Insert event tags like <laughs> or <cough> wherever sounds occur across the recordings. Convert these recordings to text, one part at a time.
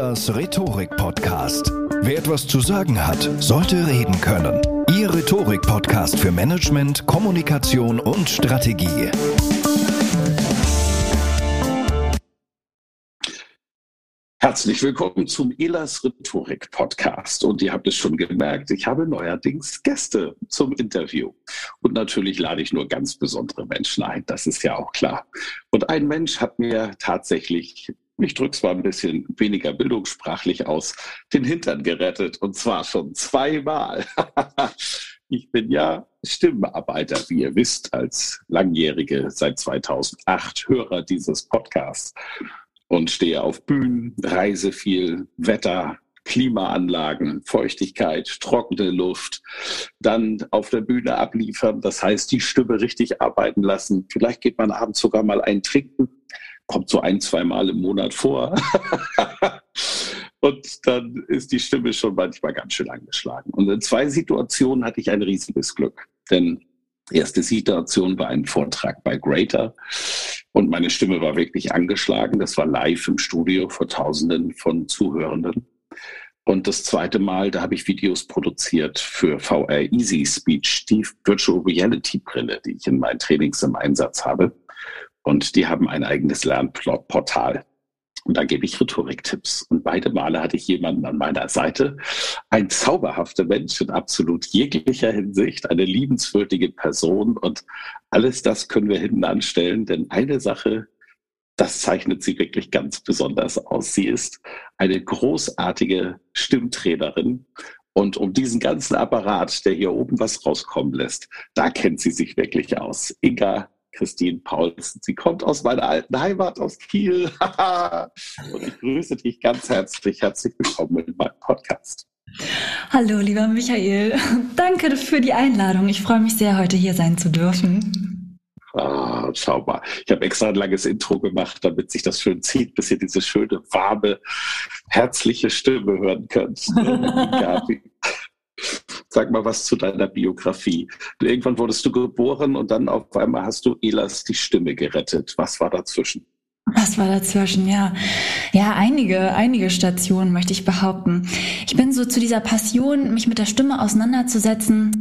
Rhetorik Podcast. Wer etwas zu sagen hat, sollte reden können. Ihr Rhetorik-Podcast für Management, Kommunikation und Strategie. Herzlich willkommen zum Elas Rhetorik Podcast. Und ihr habt es schon gemerkt, ich habe neuerdings Gäste zum Interview. Und natürlich lade ich nur ganz besondere Menschen ein, das ist ja auch klar. Und ein Mensch hat mir tatsächlich ich drücke es mal ein bisschen weniger bildungssprachlich aus, den Hintern gerettet und zwar schon zweimal. <laughs> ich bin ja Stimmenarbeiter, wie ihr wisst, als langjährige, seit 2008 Hörer dieses Podcasts und stehe auf Bühnen, reise viel, Wetter, Klimaanlagen, Feuchtigkeit, trockene Luft, dann auf der Bühne abliefern, das heißt die Stimme richtig arbeiten lassen. Vielleicht geht man abends sogar mal ein Trinken kommt so ein, zwei Mal im Monat vor. <laughs> und dann ist die Stimme schon manchmal ganz schön angeschlagen. Und in zwei Situationen hatte ich ein riesiges Glück. Denn erste Situation war ein Vortrag bei Greater und meine Stimme war wirklich angeschlagen. Das war live im Studio vor Tausenden von Zuhörenden. Und das zweite Mal, da habe ich Videos produziert für VR Easy Speech, die Virtual Reality Brille, die ich in meinen Trainings im Einsatz habe. Und die haben ein eigenes Lernportal. Und da gebe ich Rhetoriktipps. Und beide Male hatte ich jemanden an meiner Seite, ein zauberhafter Mensch in absolut jeglicher Hinsicht, eine liebenswürdige Person. Und alles das können wir hinten anstellen, denn eine Sache, das zeichnet sie wirklich ganz besonders aus. Sie ist eine großartige Stimmtrainerin. Und um diesen ganzen Apparat, der hier oben was rauskommen lässt, da kennt sie sich wirklich aus. Inga Christine Paulsen. Sie kommt aus meiner alten Heimat, aus Kiel. <laughs> und ich grüße dich ganz herzlich. Herzlich willkommen in meinem Podcast. Hallo, lieber Michael. <laughs> Danke für die Einladung. Ich freue mich sehr, heute hier sein zu dürfen. Ah, schau mal. Ich habe extra ein langes Intro gemacht, damit sich das schön zieht, bis ihr diese schöne, warme, herzliche Stimme hören könnt. <laughs> Sag mal was zu deiner Biografie. Irgendwann wurdest du geboren und dann auf einmal hast du Elas die Stimme gerettet. Was war dazwischen? Was war dazwischen? Ja, ja, einige, einige Stationen möchte ich behaupten. Ich bin so zu dieser Passion, mich mit der Stimme auseinanderzusetzen,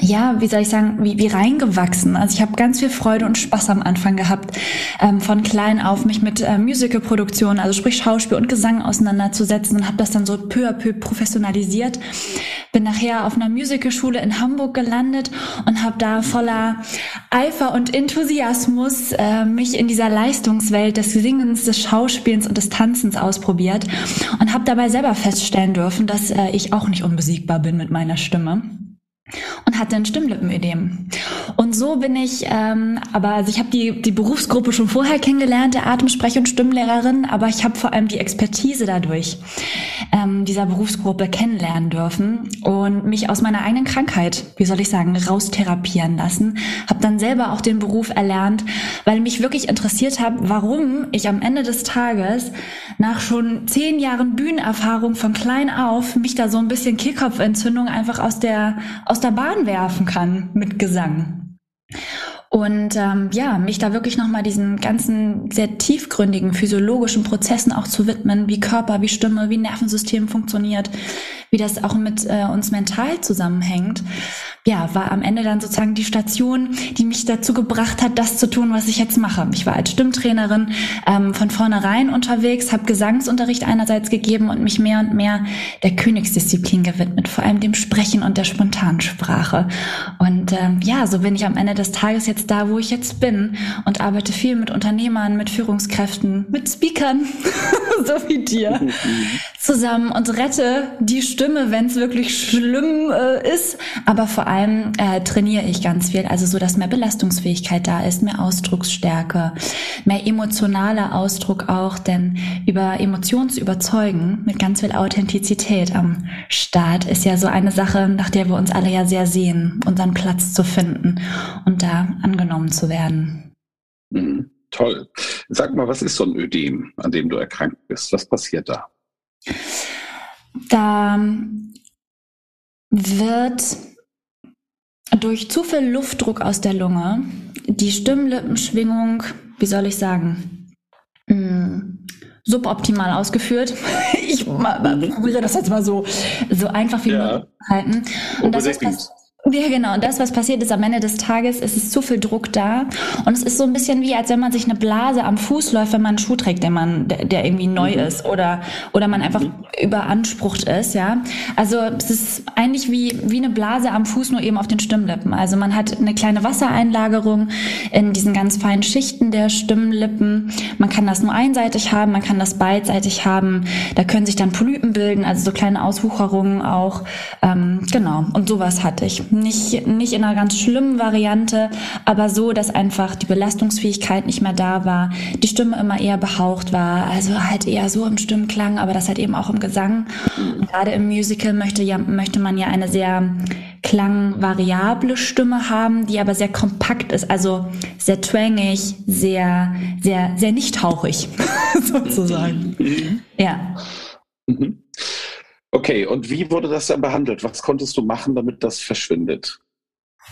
ja, wie soll ich sagen, wie, wie reingewachsen. Also ich habe ganz viel Freude und Spaß am Anfang gehabt, ähm, von klein auf mich mit äh, Musicalproduktionen, also sprich Schauspiel und Gesang auseinanderzusetzen und habe das dann so peu à peu professionalisiert. Bin nachher auf einer Musicalschule in Hamburg gelandet und habe da voller Eifer und Enthusiasmus äh, mich in dieser Leistungswelt des Singens, des Schauspielens und des Tanzens ausprobiert und habe dabei selber feststellen dürfen, dass äh, ich auch nicht unbesiegbar bin mit meiner Stimme und hatte ein Stimmlippenödem. Und so bin ich, ähm, aber also ich habe die, die Berufsgruppe schon vorher kennengelernt, der Atemsprech- und Stimmlehrerin, aber ich habe vor allem die Expertise dadurch ähm, dieser Berufsgruppe kennenlernen dürfen und mich aus meiner eigenen Krankheit, wie soll ich sagen, raustherapieren lassen. Habe dann selber auch den Beruf erlernt, weil mich wirklich interessiert hat, warum ich am Ende des Tages nach schon zehn Jahren Bühnenerfahrung von klein auf mich da so ein bisschen Kehlkopfentzündung einfach aus der aus der Bahn werfen kann mit Gesang. Und ähm, ja, mich da wirklich nochmal diesen ganzen sehr tiefgründigen physiologischen Prozessen auch zu widmen, wie Körper, wie Stimme, wie Nervensystem funktioniert, wie das auch mit äh, uns mental zusammenhängt ja, war am Ende dann sozusagen die Station, die mich dazu gebracht hat, das zu tun, was ich jetzt mache. Ich war als Stimmtrainerin ähm, von vornherein unterwegs, habe Gesangsunterricht einerseits gegeben und mich mehr und mehr der Königsdisziplin gewidmet, vor allem dem Sprechen und der Spontansprache. Und ähm, ja, so bin ich am Ende des Tages jetzt da, wo ich jetzt bin und arbeite viel mit Unternehmern, mit Führungskräften, mit Speakern, <laughs> so wie dir, zusammen und rette die Stimme, wenn es wirklich schlimm äh, ist, aber vor allem äh, trainiere ich ganz viel, also so, dass mehr Belastungsfähigkeit da ist, mehr Ausdrucksstärke, mehr emotionaler Ausdruck auch, denn über Emotionen zu überzeugen mit ganz viel Authentizität am Start ist ja so eine Sache, nach der wir uns alle ja sehr sehen, unseren Platz zu finden und da angenommen zu werden. Mhm, toll. Sag mal, was ist so ein Ödem, an dem du erkrankt bist? Was passiert da? Da wird durch zu viel Luftdruck aus der Lunge die Stimmlippenschwingung, wie soll ich sagen, hm, suboptimal ausgeführt. <laughs> Ich probiere das jetzt mal so, so einfach wie möglich zu halten. Und das ist ja, genau. Und das, was passiert ist am Ende des Tages, ist es zu viel Druck da. Und es ist so ein bisschen wie, als wenn man sich eine Blase am Fuß läuft, wenn man einen Schuh trägt, der man, der, der irgendwie neu mhm. ist oder, oder man einfach mhm. überansprucht ist, ja. Also, es ist eigentlich wie, wie eine Blase am Fuß, nur eben auf den Stimmlippen. Also, man hat eine kleine Wassereinlagerung in diesen ganz feinen Schichten der Stimmlippen. Man kann das nur einseitig haben, man kann das beidseitig haben. Da können sich dann Polypen bilden, also so kleine Auswucherungen auch. Ähm, genau. Und sowas hatte ich nicht, nicht in einer ganz schlimmen Variante, aber so, dass einfach die Belastungsfähigkeit nicht mehr da war, die Stimme immer eher behaucht war, also halt eher so im Stimmklang, aber das halt eben auch im Gesang. Und gerade im Musical möchte, ja, möchte man ja eine sehr klangvariable Stimme haben, die aber sehr kompakt ist, also sehr twangig, sehr, sehr, sehr nicht hauchig, <laughs> sozusagen. Mhm. Ja. Okay, und wie wurde das dann behandelt? Was konntest du machen, damit das verschwindet?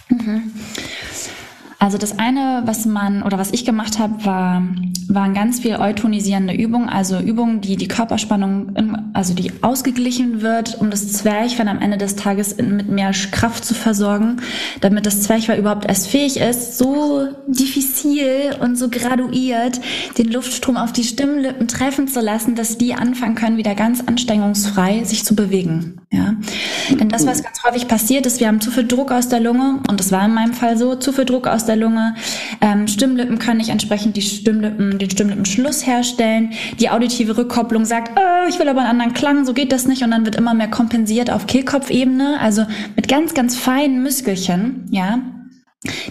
Mhm. Also das eine, was man oder was ich gemacht habe, war, waren ganz viel eutonisierende Übungen, also Übungen, die die Körperspannung, also die ausgeglichen wird, um das Zwerchfell am Ende des Tages mit mehr Kraft zu versorgen, damit das Zwerchfell überhaupt erst fähig ist, so diffizil und so graduiert den Luftstrom auf die Stimmlippen treffen zu lassen, dass die anfangen können, wieder ganz anstrengungsfrei sich zu bewegen. Ja, denn das, was ganz häufig passiert, ist, wir haben zu viel Druck aus der Lunge und das war in meinem Fall so, zu viel Druck aus der Lunge. Ähm, Stimmlippen können nicht entsprechend die Stimmlippen, den Stimmlippenschluss herstellen. Die auditive Rückkopplung sagt, oh, ich will aber einen anderen Klang, so geht das nicht. Und dann wird immer mehr kompensiert auf Kehlkopfebene, also mit ganz, ganz feinen Muskelchen, ja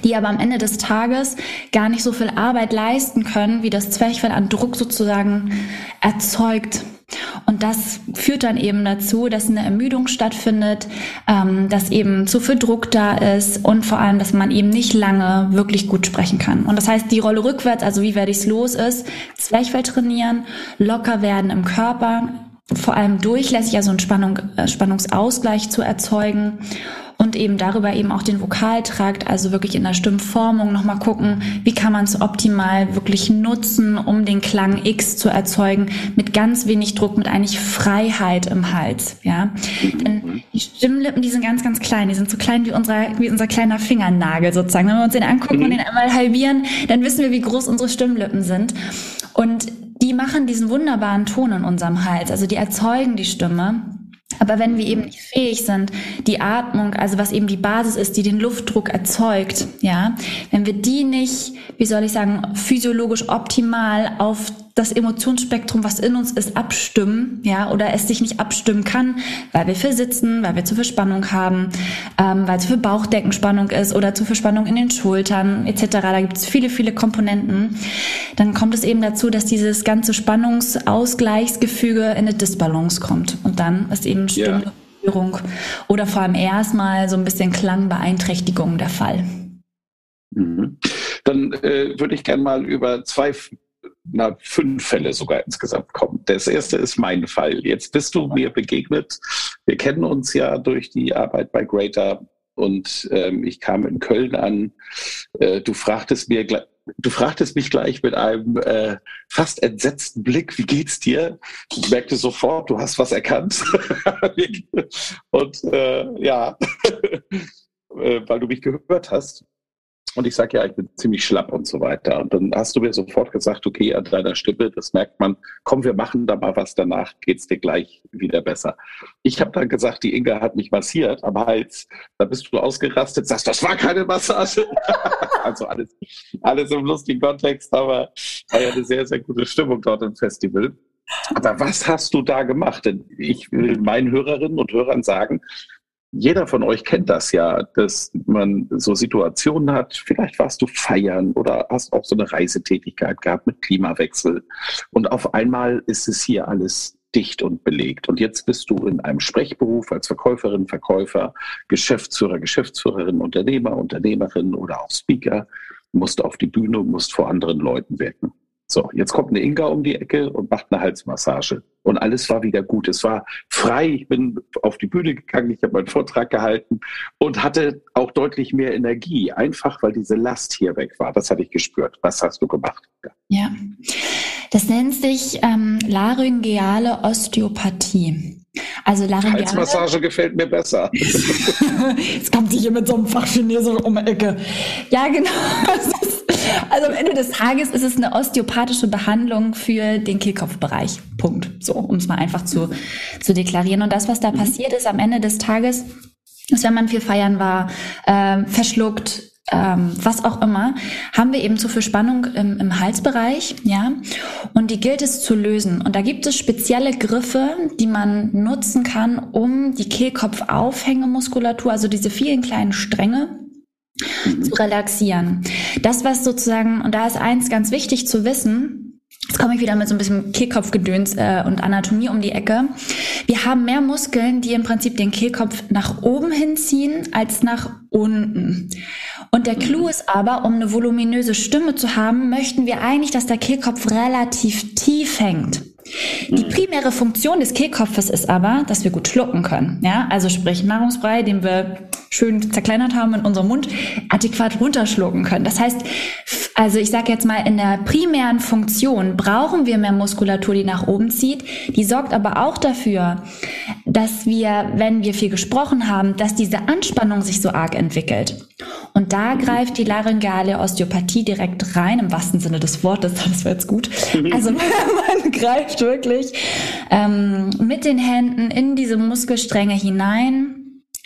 die aber am Ende des Tages gar nicht so viel Arbeit leisten können, wie das Zwerchfell an Druck sozusagen erzeugt. Und das führt dann eben dazu, dass eine Ermüdung stattfindet, ähm, dass eben zu viel Druck da ist und vor allem, dass man eben nicht lange wirklich gut sprechen kann. Und das heißt, die Rolle rückwärts, also wie werde ich es los, ist Zwerchfell trainieren, locker werden im Körper, vor allem durchlässig, also einen Spannung, äh, Spannungsausgleich zu erzeugen und eben darüber eben auch den Vokaltrakt, also wirklich in der Stimmformung nochmal gucken, wie kann man es optimal wirklich nutzen, um den Klang X zu erzeugen, mit ganz wenig Druck, mit eigentlich Freiheit im Hals, ja. Denn die Stimmlippen, die sind ganz, ganz klein, die sind so klein wie, unser, wie unser kleiner Fingernagel sozusagen. Wenn wir uns den angucken mhm. und den einmal halbieren, dann wissen wir, wie groß unsere Stimmlippen sind. Und die machen diesen wunderbaren Ton in unserem Hals, also die erzeugen die Stimme. Aber wenn wir eben nicht fähig sind, die Atmung, also was eben die Basis ist, die den Luftdruck erzeugt, ja, wenn wir die nicht, wie soll ich sagen, physiologisch optimal auf das Emotionsspektrum, was in uns ist, abstimmen, ja, oder es sich nicht abstimmen kann, weil wir viel sitzen, weil wir zu viel Spannung haben, ähm, weil zu viel Bauchdeckenspannung ist oder zu viel Spannung in den Schultern etc. Da gibt es viele, viele Komponenten. Dann kommt es eben dazu, dass dieses ganze Spannungsausgleichsgefüge in eine Disbalance kommt und dann ist eben Stimmstörung ja. oder vor allem erstmal so ein bisschen Klangbeeinträchtigung der Fall. Mhm. Dann äh, würde ich gerne mal über zwei na, fünf Fälle sogar insgesamt kommen. Das erste ist mein Fall. Jetzt bist du mir begegnet. Wir kennen uns ja durch die Arbeit bei Greater und ähm, ich kam in Köln an. Äh, du fragtest mir du fragtest mich gleich mit einem äh, fast entsetzten Blick, wie geht's dir? Ich merkte sofort, du hast was erkannt. <laughs> und äh, ja, <laughs> äh, weil du mich gehört hast. Und ich sage ja, ich bin ziemlich schlapp und so weiter. Und dann hast du mir sofort gesagt, okay, an deiner Stimme, das merkt man, komm, wir machen da mal was, danach geht's dir gleich wieder besser. Ich habe dann gesagt, die Inga hat mich massiert am Hals. Da bist du ausgerastet, sagst, das war keine Massage. <laughs> also alles, alles im lustigen Kontext, aber war ja eine sehr, sehr gute Stimmung dort im Festival. Aber was hast du da gemacht? Denn ich will meinen Hörerinnen und Hörern sagen, jeder von euch kennt das ja, dass man so Situationen hat, vielleicht warst du feiern oder hast auch so eine Reisetätigkeit gehabt mit Klimawechsel und auf einmal ist es hier alles dicht und belegt. Und jetzt bist du in einem Sprechberuf als Verkäuferin, Verkäufer, Geschäftsführer, Geschäftsführerin, Unternehmer, Unternehmerin oder auch Speaker, musst auf die Bühne, musst vor anderen Leuten wirken. So, jetzt kommt eine Inga um die Ecke und macht eine Halsmassage. Und alles war wieder gut. Es war frei. Ich bin auf die Bühne gegangen, ich habe meinen Vortrag gehalten und hatte auch deutlich mehr Energie. Einfach, weil diese Last hier weg war. Das hatte ich gespürt. Was hast du gemacht? Ja, das nennt sich ähm, laryngeale Osteopathie. Also Laryngeale. Halsmassage gefällt mir besser. <laughs> Jetzt kommt sie hier mit so einem Fachchinesisch um die Ecke. Ja, genau. <laughs> Also am Ende des Tages ist es eine osteopathische Behandlung für den Kehlkopfbereich. Punkt. So, um es mal einfach zu, zu deklarieren. Und das, was da passiert ist am Ende des Tages, ist, wenn man viel feiern war, äh, verschluckt, ähm, was auch immer, haben wir eben zu viel Spannung im, im Halsbereich, ja, und die gilt es zu lösen. Und da gibt es spezielle Griffe, die man nutzen kann, um die Kehlkopfaufhängemuskulatur, also diese vielen kleinen Stränge, zu relaxieren. Das, was sozusagen, und da ist eins ganz wichtig zu wissen, Jetzt komme ich wieder mit so ein bisschen Kehlkopfgedöns äh, und Anatomie um die Ecke. Wir haben mehr Muskeln, die im Prinzip den Kehlkopf nach oben hinziehen als nach unten. Und der Clou ist aber, um eine voluminöse Stimme zu haben, möchten wir eigentlich, dass der Kehlkopf relativ tief hängt. Die primäre Funktion des Kehlkopfes ist aber, dass wir gut schlucken können. Ja, also sprich Nahrungsbrei, den wir schön zerkleinert haben in unserem Mund, adäquat runterschlucken können. Das heißt, also ich sage jetzt mal, in der primären Funktion brauchen wir mehr Muskulatur, die nach oben zieht. Die sorgt aber auch dafür, dass wir, wenn wir viel gesprochen haben, dass diese Anspannung sich so arg entwickelt. Und da greift die laryngeale Osteopathie direkt rein, im wahrsten Sinne des Wortes, <laughs> das war jetzt gut. Also <laughs> man greift wirklich ähm, mit den Händen in diese Muskelstränge hinein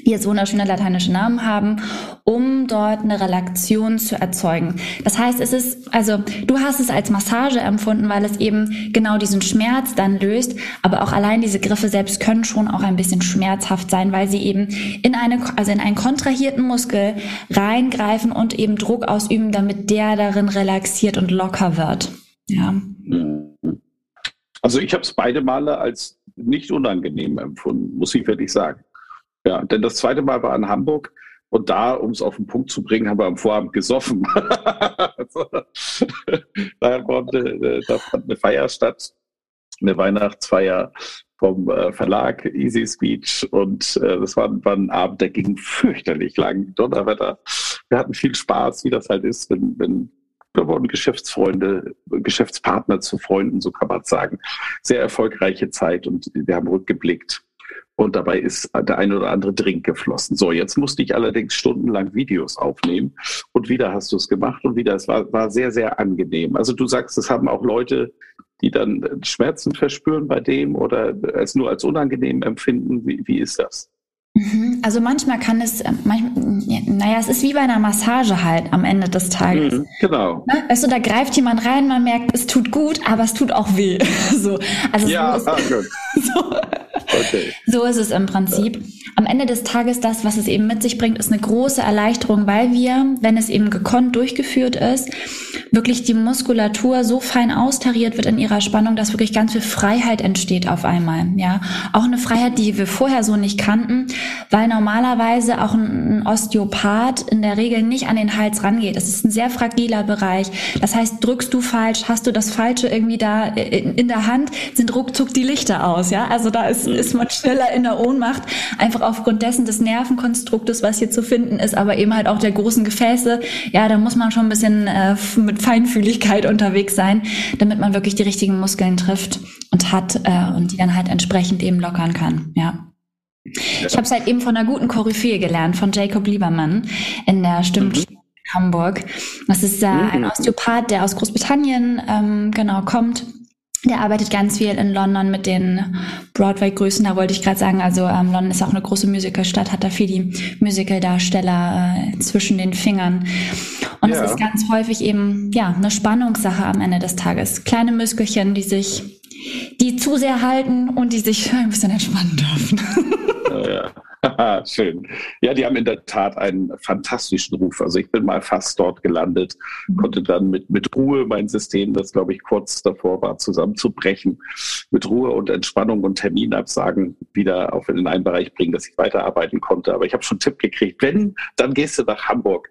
die jetzt wunderschöne lateinische Namen haben, um dort eine Relaktion zu erzeugen. Das heißt, es ist, also du hast es als Massage empfunden, weil es eben genau diesen Schmerz dann löst, aber auch allein diese Griffe selbst können schon auch ein bisschen schmerzhaft sein, weil sie eben in eine, also in einen kontrahierten Muskel reingreifen und eben Druck ausüben, damit der darin relaxiert und locker wird. Ja. Also ich habe es beide Male als nicht unangenehm empfunden, muss ich wirklich sagen. Ja, denn das zweite Mal war in Hamburg und da, um es auf den Punkt zu bringen, haben wir am Vorabend gesoffen. <laughs> also, da, fand eine, da fand eine Feier statt, eine Weihnachtsfeier vom äh, Verlag Easy Speech und äh, das war, war, ein Abend, der ging fürchterlich lang. Donnerwetter. Wir hatten viel Spaß, wie das halt ist, wenn, wenn wir wurden Geschäftsfreunde, Geschäftspartner zu Freunden, so kann man sagen. Sehr erfolgreiche Zeit und wir haben rückgeblickt und dabei ist der eine oder andere Drink geflossen. So, jetzt musste ich allerdings stundenlang Videos aufnehmen und wieder hast du es gemacht und wieder, es war, war sehr, sehr angenehm. Also du sagst, es haben auch Leute, die dann Schmerzen verspüren bei dem oder es nur als unangenehm empfinden. Wie, wie ist das? Mhm. Also manchmal kann es, äh, manchmal, naja, es ist wie bei einer Massage halt am Ende des Tages. Mhm, genau. Ne? Weißt du, da greift jemand rein, man merkt, es tut gut, aber es tut auch weh. <laughs> so, also ja, ist, gut. <laughs> so, Okay. So ist es im Prinzip. Am Ende des Tages, das, was es eben mit sich bringt, ist eine große Erleichterung, weil wir, wenn es eben gekonnt durchgeführt ist, wirklich die Muskulatur so fein austariert wird in ihrer Spannung, dass wirklich ganz viel Freiheit entsteht auf einmal. Ja, auch eine Freiheit, die wir vorher so nicht kannten, weil normalerweise auch ein Osteopath in der Regel nicht an den Hals rangeht. Das ist ein sehr fragiler Bereich. Das heißt, drückst du falsch, hast du das Falsche irgendwie da in der Hand, sind ruckzuck die Lichter aus. Ja, also da ist, ist man schneller in der Ohnmacht, einfach aufgrund dessen des Nervenkonstruktes, was hier zu finden ist, aber eben halt auch der großen Gefäße, ja, da muss man schon ein bisschen äh, mit Feinfühligkeit <laughs> unterwegs sein, damit man wirklich die richtigen Muskeln trifft und hat äh, und die dann halt entsprechend eben lockern kann, ja. Ich habe es halt eben von einer guten Koryphäe gelernt, von Jacob Liebermann in der Stimmschule mhm. in Hamburg. Das ist äh, ein mhm. Osteopath, der aus Großbritannien ähm, genau kommt. Der arbeitet ganz viel in London mit den Broadway-Größen, da wollte ich gerade sagen, also ähm, London ist auch eine große Musicalstadt, hat da viel die Musical-Darsteller äh, zwischen den Fingern. Und ja. es ist ganz häufig eben, ja, eine Spannungssache am Ende des Tages. Kleine Muskelchen, die sich, die zu sehr halten und die sich <laughs> ein bisschen entspannen dürfen. ja. <laughs> Schön. Ja, die haben in der Tat einen fantastischen Ruf. Also ich bin mal fast dort gelandet, mhm. konnte dann mit, mit Ruhe mein System, das glaube ich kurz davor war, zusammenzubrechen, mit Ruhe und Entspannung und Terminabsagen wieder auf in einen Bereich bringen, dass ich weiterarbeiten konnte. Aber ich habe schon einen Tipp gekriegt, wenn, dann gehst du nach Hamburg.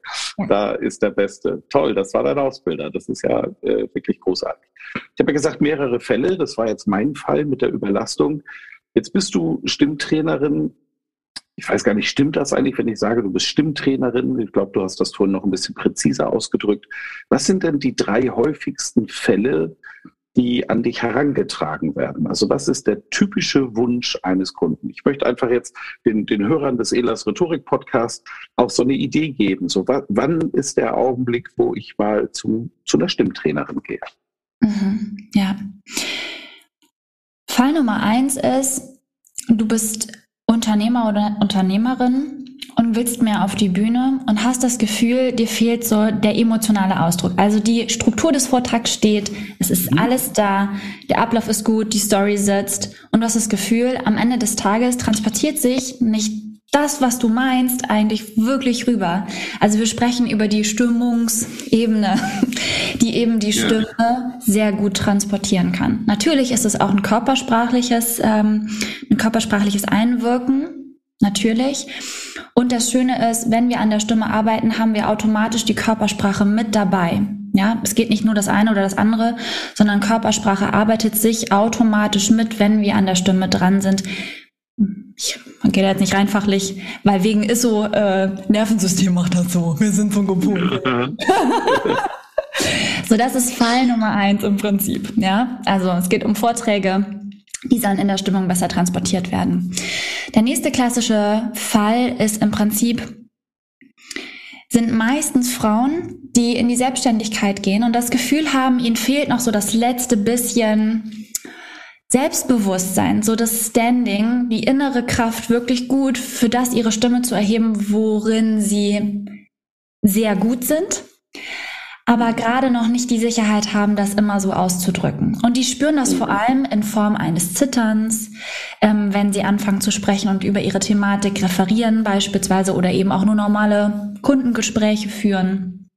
Da ist der Beste. Toll, das war dein Ausbilder. Das ist ja äh, wirklich großartig. Ich habe ja gesagt, mehrere Fälle. Das war jetzt mein Fall mit der Überlastung. Jetzt bist du Stimmtrainerin ich weiß gar nicht, stimmt das eigentlich, wenn ich sage, du bist Stimmtrainerin? Ich glaube, du hast das vorhin noch ein bisschen präziser ausgedrückt. Was sind denn die drei häufigsten Fälle, die an dich herangetragen werden? Also was ist der typische Wunsch eines Kunden? Ich möchte einfach jetzt den, den Hörern des Elas Rhetorik Podcast auch so eine Idee geben. So, wann ist der Augenblick, wo ich mal zu, zu einer Stimmtrainerin gehe? Mhm, ja. Fall Nummer eins ist, du bist Unternehmer oder Unternehmerin und willst mehr auf die Bühne und hast das Gefühl, dir fehlt so der emotionale Ausdruck. Also die Struktur des Vortrags steht, es ist mhm. alles da, der Ablauf ist gut, die Story sitzt und du hast das Gefühl, am Ende des Tages transportiert sich nicht das, was du meinst, eigentlich wirklich rüber. Also wir sprechen über die Stimmungsebene, <laughs> die eben die Stimme ja. sehr gut transportieren kann. Natürlich ist es auch ein körpersprachliches, ähm, ein körpersprachliches Einwirken, natürlich. Und das Schöne ist, wenn wir an der Stimme arbeiten, haben wir automatisch die Körpersprache mit dabei. Ja, es geht nicht nur das eine oder das andere, sondern Körpersprache arbeitet sich automatisch mit, wenn wir an der Stimme dran sind ich man geht jetzt nicht reinfachlich, weil wegen ist so, äh, Nervensystem macht das so. Wir sind von Gepult. <laughs> so, das ist Fall Nummer eins im Prinzip. Ja, also es geht um Vorträge, die sollen in der Stimmung besser transportiert werden. Der nächste klassische Fall ist im Prinzip, sind meistens Frauen, die in die Selbstständigkeit gehen und das Gefühl haben, ihnen fehlt noch so das letzte bisschen Selbstbewusstsein, so das Standing, die innere Kraft wirklich gut für das ihre Stimme zu erheben, worin sie sehr gut sind, aber gerade noch nicht die Sicherheit haben, das immer so auszudrücken. Und die spüren das vor allem in Form eines Zitterns, ähm, wenn sie anfangen zu sprechen und über ihre Thematik referieren beispielsweise oder eben auch nur normale Kundengespräche führen.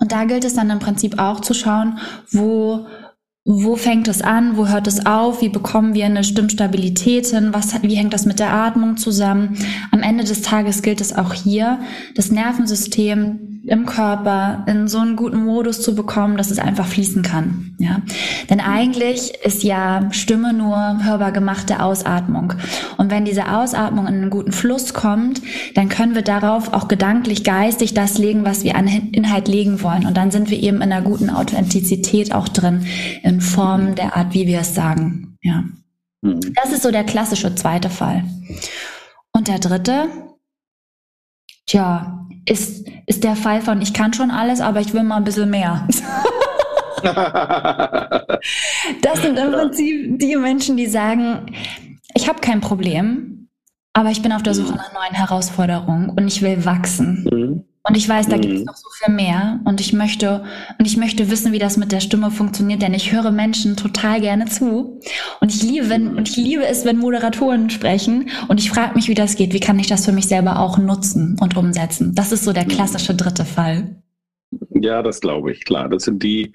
Und da gilt es dann im Prinzip auch zu schauen, wo wo fängt es an, wo hört es auf, wie bekommen wir eine Stimmstabilität hin, was, wie hängt das mit der Atmung zusammen. Am Ende des Tages gilt es auch hier, das Nervensystem im Körper in so einen guten Modus zu bekommen, dass es einfach fließen kann. Ja, denn eigentlich ist ja Stimme nur hörbar gemachte Ausatmung. Und wenn diese Ausatmung in einen guten Fluss kommt, dann können wir darauf auch gedanklich, geistig das legen, was wir an Inhalt legen wollen. Und dann sind wir eben in einer guten Authentizität auch drin, in Form der Art, wie wir es sagen. Ja, mhm. das ist so der klassische zweite Fall. Und der dritte, tja, ist, ist der Fall von, ich kann schon alles, aber ich will mal ein bisschen mehr. <laughs> das sind im Prinzip die Menschen, die sagen, ich habe kein Problem, aber ich bin auf der Suche nach neuen Herausforderungen und ich will wachsen. Mhm. Und ich weiß, da gibt es mhm. noch so viel mehr. Und ich möchte, und ich möchte wissen, wie das mit der Stimme funktioniert, denn ich höre Menschen total gerne zu. Und ich liebe, wenn, und ich liebe es, wenn Moderatoren sprechen. Und ich frage mich, wie das geht. Wie kann ich das für mich selber auch nutzen und umsetzen? Das ist so der klassische dritte Fall. Ja, das glaube ich, klar. Das sind die,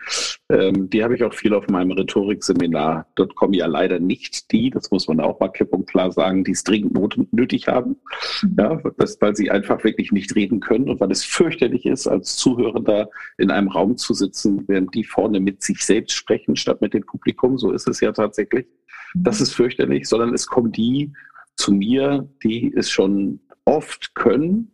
ähm, die habe ich auch viel auf meinem Rhetorikseminar. Dort kommen ja leider nicht die, das muss man auch mal klipp und klar sagen, die es dringend nötig haben. Mhm. Ja, das, weil sie einfach wirklich nicht reden können und weil es fürchterlich ist, als Zuhörender in einem Raum zu sitzen, während die vorne mit sich selbst sprechen, statt mit dem Publikum. So ist es ja tatsächlich. Mhm. Das ist fürchterlich, sondern es kommen die, zu mir, die es schon oft können,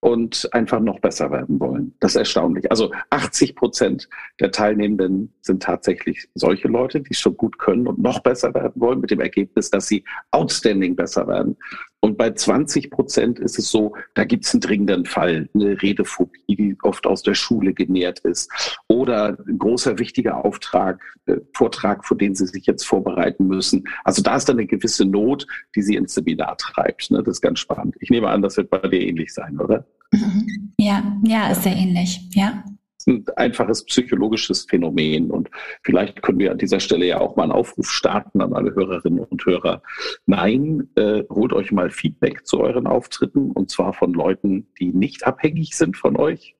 und einfach noch besser werden wollen. Das ist erstaunlich. Also 80 Prozent der Teilnehmenden sind tatsächlich solche Leute, die schon gut können und noch besser werden wollen, mit dem Ergebnis, dass sie outstanding besser werden. Und bei 20 Prozent ist es so, da gibt es einen dringenden Fall, eine Redephobie, die oft aus der Schule genährt ist, oder ein großer wichtiger Auftrag, äh, Vortrag, für den sie sich jetzt vorbereiten müssen. Also da ist dann eine gewisse Not, die sie ins Seminar treibt. Ne? Das ist ganz spannend. Ich nehme an, das wird bei dir ähnlich sein, oder? Mhm. Ja, ja, ist sehr ähnlich. Ja ein einfaches psychologisches Phänomen. Und vielleicht können wir an dieser Stelle ja auch mal einen Aufruf starten an alle Hörerinnen und Hörer. Nein, äh, holt euch mal Feedback zu euren Auftritten und zwar von Leuten, die nicht abhängig sind von euch.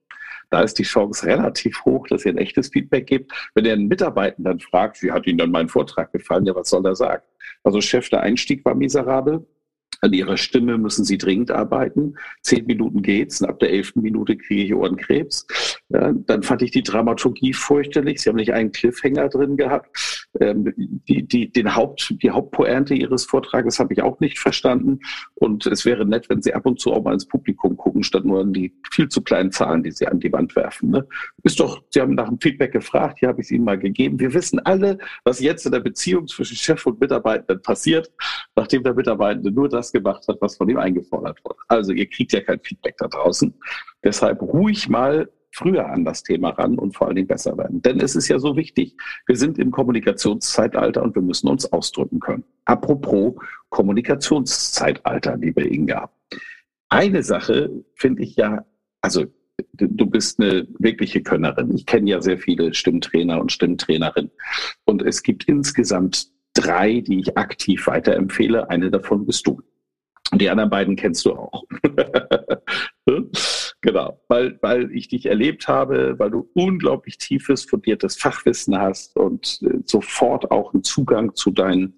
Da ist die Chance relativ hoch, dass ihr ein echtes Feedback gebt. Wenn ihr einen Mitarbeitenden fragt, wie hat Ihnen dann mein Vortrag gefallen? Ja, was soll er sagen? Also Chef, der Einstieg war miserabel. An ihrer Stimme müssen sie dringend arbeiten. Zehn Minuten geht's und ab der elften Minute kriege ich Ohrenkrebs. Ja, dann fand ich die Dramaturgie fürchterlich. Sie haben nicht einen Cliffhanger drin gehabt. Ähm, die, die, den Haupt, die Hauptpointe ihres Vortrages habe ich auch nicht verstanden. Und es wäre nett, wenn Sie ab und zu auch mal ins Publikum gucken, statt nur an die viel zu kleinen Zahlen, die Sie an die Wand werfen. Ne? Ist doch, Sie haben nach dem Feedback gefragt, hier habe ich es Ihnen mal gegeben. Wir wissen alle, was jetzt in der Beziehung zwischen Chef und Mitarbeitenden passiert, nachdem der Mitarbeitende nur das gemacht hat, was von ihm eingefordert wurde. Also ihr kriegt ja kein Feedback da draußen. Deshalb ruhig mal früher an das Thema ran und vor allen Dingen besser werden. Denn es ist ja so wichtig. Wir sind im Kommunikationszeitalter und wir müssen uns ausdrücken können. Apropos Kommunikationszeitalter, liebe Inga. Eine Sache finde ich ja, also du bist eine wirkliche Könnerin. Ich kenne ja sehr viele Stimmtrainer und Stimmtrainerinnen. Und es gibt insgesamt drei, die ich aktiv weiterempfehle. Eine davon bist du. Und die anderen beiden kennst du auch. <laughs> genau, weil, weil ich dich erlebt habe, weil du unglaublich tiefes, fundiertes Fachwissen hast und äh, sofort auch einen Zugang zu deinen,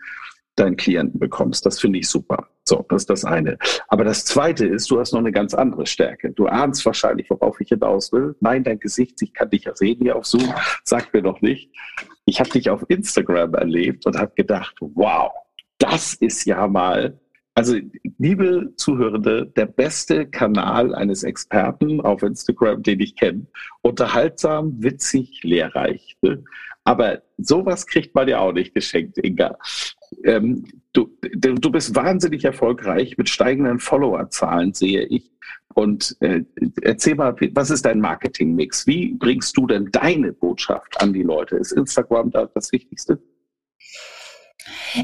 deinen Klienten bekommst. Das finde ich super. So, das ist das eine. Aber das zweite ist, du hast noch eine ganz andere Stärke. Du ahnst wahrscheinlich, worauf ich hinaus will. Nein, dein Gesicht, ich kann dich ja sehen hier auf Zoom, sag mir doch nicht. Ich habe dich auf Instagram erlebt und habe gedacht, wow, das ist ja mal also, liebe Zuhörende, der beste Kanal eines Experten auf Instagram, den ich kenne. Unterhaltsam, witzig, lehrreich. Ne? Aber sowas kriegt man ja auch nicht geschenkt, Inga. Ähm, du, du bist wahnsinnig erfolgreich mit steigenden Followerzahlen, sehe ich. Und äh, erzähl mal, was ist dein Marketingmix? Wie bringst du denn deine Botschaft an die Leute? Ist Instagram da das Wichtigste?